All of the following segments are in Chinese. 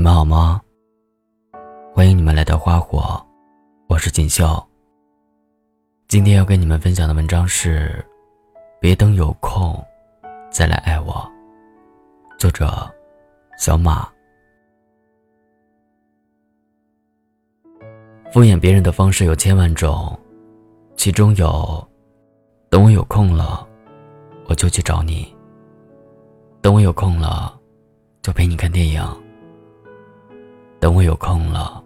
你们好吗？欢迎你们来到花火，我是锦绣。今天要跟你们分享的文章是：别等有空再来爱我。作者：小马。敷衍别人的方式有千万种，其中有：等我有空了，我就去找你；等我有空了，就陪你看电影；等我有空了，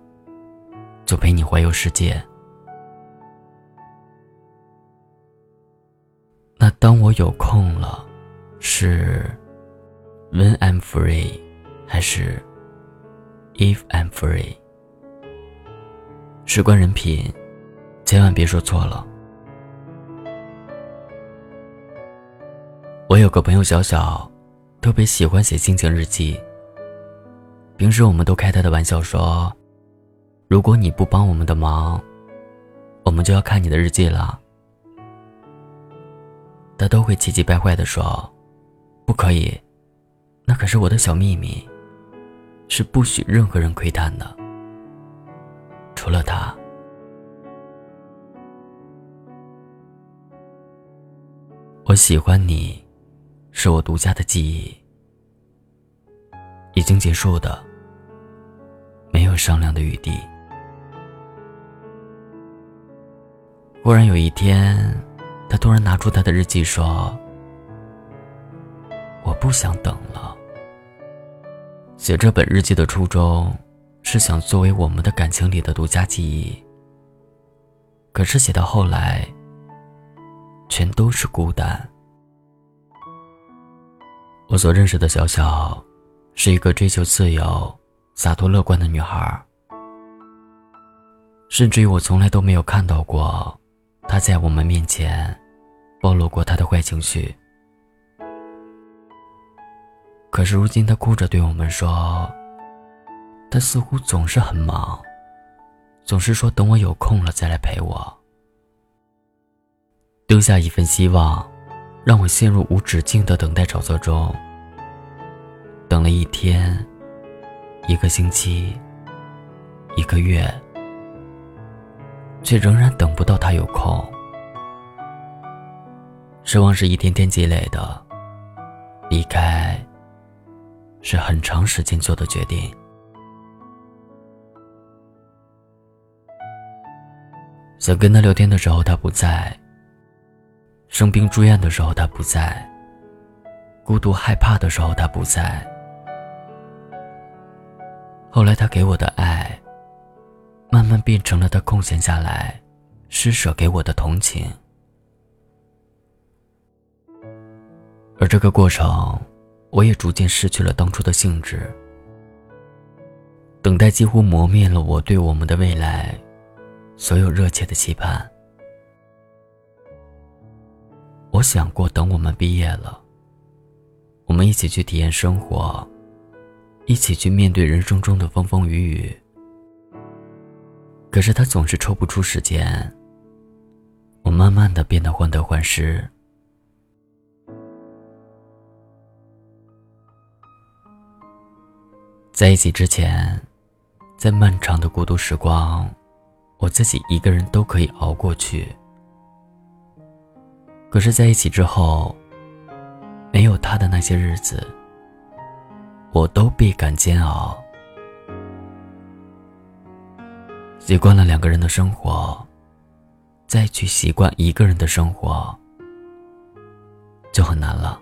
就陪你环游世界。那当我有空了，是 when I'm free，还是 if I'm free？事关人品，千万别说错了。我有个朋友小小，特别喜欢写心情日记。平时我们都开他的玩笑说：“如果你不帮我们的忙，我们就要看你的日记了。”他都会气急败坏的说：“不可以，那可是我的小秘密，是不许任何人窥探的。”除了他，我喜欢你，是我独家的记忆，已经结束的，有商量的余地。忽然有一天，他突然拿出他的日记说：“我不想等了。”写这本日记的初衷。是想作为我们的感情里的独家记忆。可是写到后来，全都是孤单。我所认识的小小，是一个追求自由、洒脱乐观的女孩。甚至于我从来都没有看到过，她在我们面前，暴露过她的坏情绪。可是如今，她哭着对我们说。他似乎总是很忙，总是说等我有空了再来陪我。丢下一份希望，让我陷入无止境的等待沼泽中。等了一天，一个星期，一个月，却仍然等不到他有空。失望是一天天积累的，离开是很长时间做的决定。想跟他聊天的时候，他不在；生病住院的时候，他不在；孤独害怕的时候，他不在。后来，他给我的爱，慢慢变成了他空闲下来施舍给我的同情。而这个过程，我也逐渐失去了当初的兴致。等待几乎磨灭了我对我们的未来。所有热切的期盼，我想过，等我们毕业了，我们一起去体验生活，一起去面对人生中的风风雨雨。可是他总是抽不出时间，我慢慢的变得患得患失。在一起之前，在漫长的孤独时光。我自己一个人都可以熬过去，可是在一起之后，没有他的那些日子，我都倍感煎熬。习惯了两个人的生活，再去习惯一个人的生活，就很难了。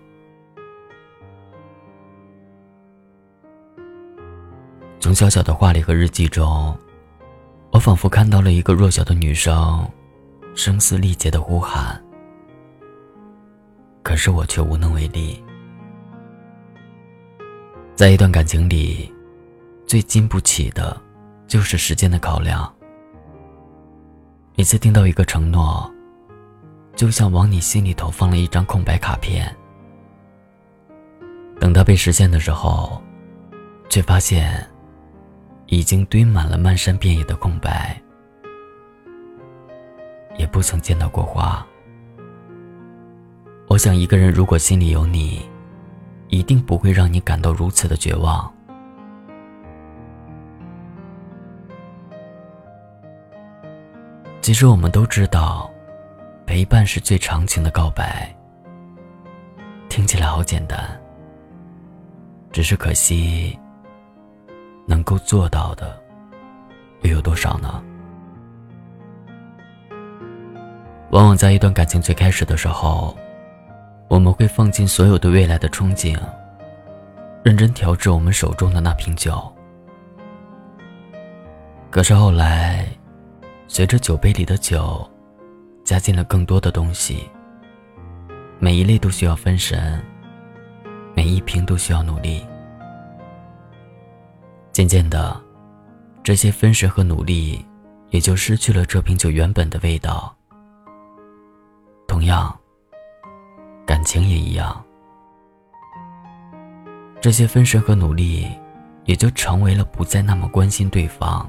从小小的话里和日记中。我仿佛看到了一个弱小的女生，声嘶力竭的呼喊，可是我却无能为力。在一段感情里，最经不起的，就是时间的考量。每次听到一个承诺，就像往你心里头放了一张空白卡片，等它被实现的时候，却发现。已经堆满了漫山遍野的空白，也不曾见到过花。我想，一个人如果心里有你，一定不会让你感到如此的绝望。其实我们都知道陪伴是最长情的告白听起来好简单只是可惜能够做到的又有多少呢？往往在一段感情最开始的时候我们会放进所有对未来的憧憬，认真调制我们手中的那瓶酒。可是后来，随着酒杯里的酒加进了更多的东西，每一类都需要分神，每一瓶都需要努力。渐渐的，这些分神和努力也就失去了这瓶酒原本的味道。同样，感情也一样，这些分神和努力也就成为了不再那么关心对方。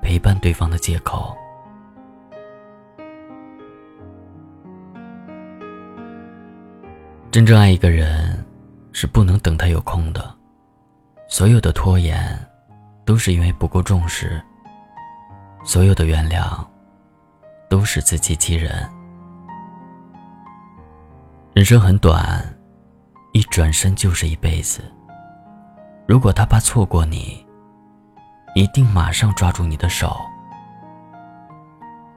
陪伴对方的借口。真正爱一个人，是不能等他有空的。所有的拖延，都是因为不够重视。所有的原谅，都是自欺欺人。人生很短，一转身就是一辈子。如果他怕错过你，一定马上抓住你的手。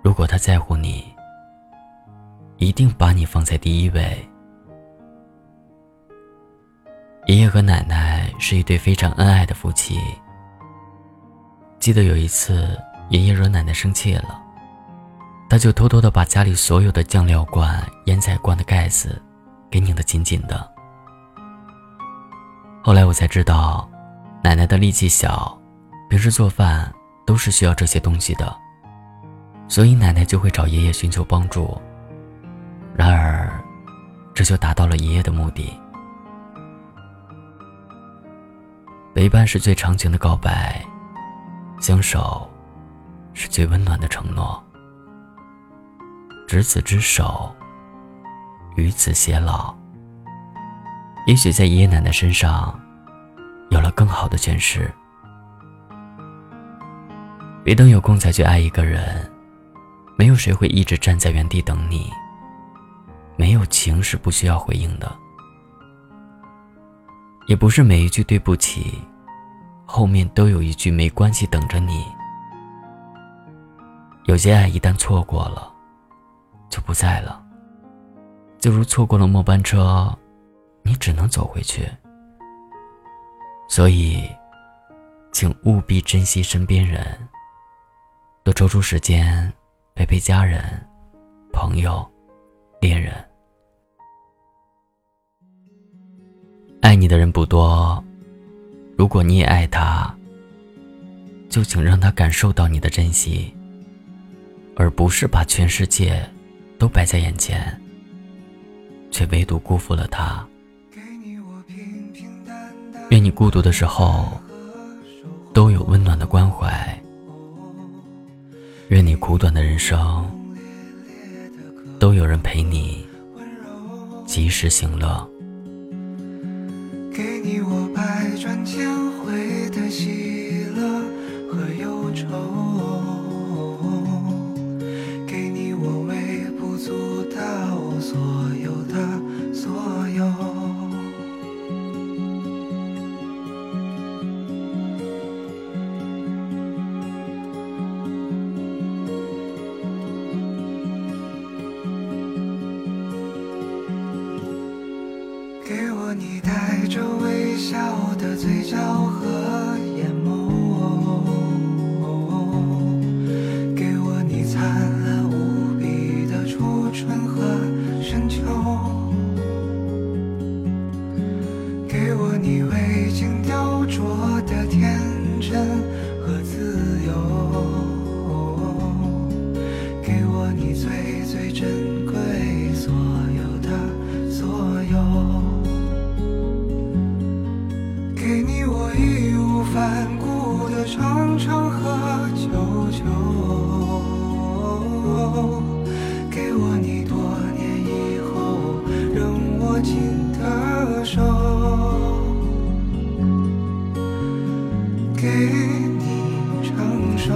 如果他在乎你，一定把你放在第一位。爷爷和奶奶是一对非常恩爱的夫妻。记得有一次，爷爷惹奶奶生气了，他就偷偷的把家里所有的酱料罐、腌菜罐的盖子给拧得紧紧的。后来我才知道，奶奶的力气小。平时做饭都是需要这些东西的，所以奶奶就会找爷爷寻求帮助。然而，这就达到了爷爷的目的。陪伴是最长情的告白，相守是最温暖的承诺。执子之手，与子偕老。也许在爷爷奶奶身上，有了更好的诠释。别等有空才去爱一个人，没有谁会一直站在原地等你。没有情是不需要回应的，也不是每一句对不起，后面都有一句没关系等着你。有些爱一旦错过了，就不在了。就如错过了末班车，你只能走回去。所以，请务必珍惜身边人。多抽出时间陪陪家人、朋友、恋人。爱你的人不多，如果你也爱他，就请让他感受到你的珍惜，而不是把全世界都摆在眼前，却唯独辜负了他。愿你孤独的时候，都有温暖的关怀。愿你苦短的人生，都有人陪你及时行乐。着微笑的嘴角。握紧的手，给你成熟，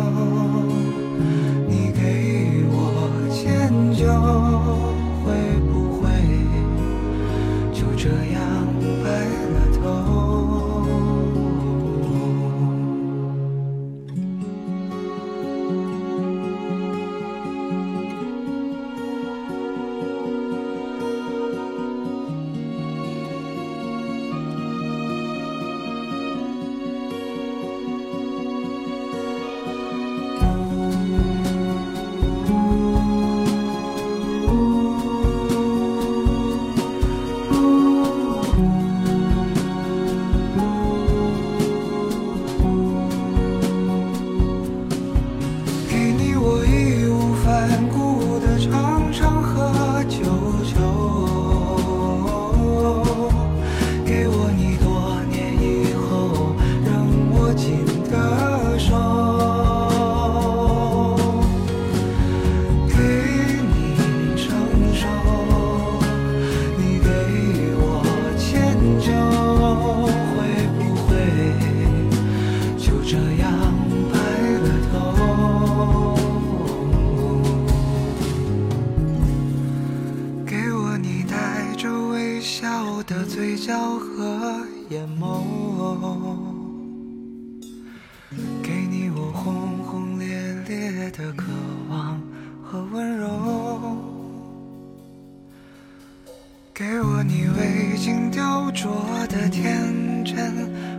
笑和眼眸给你，我轰轰烈烈的渴望和温柔，给我你未经雕琢的天真。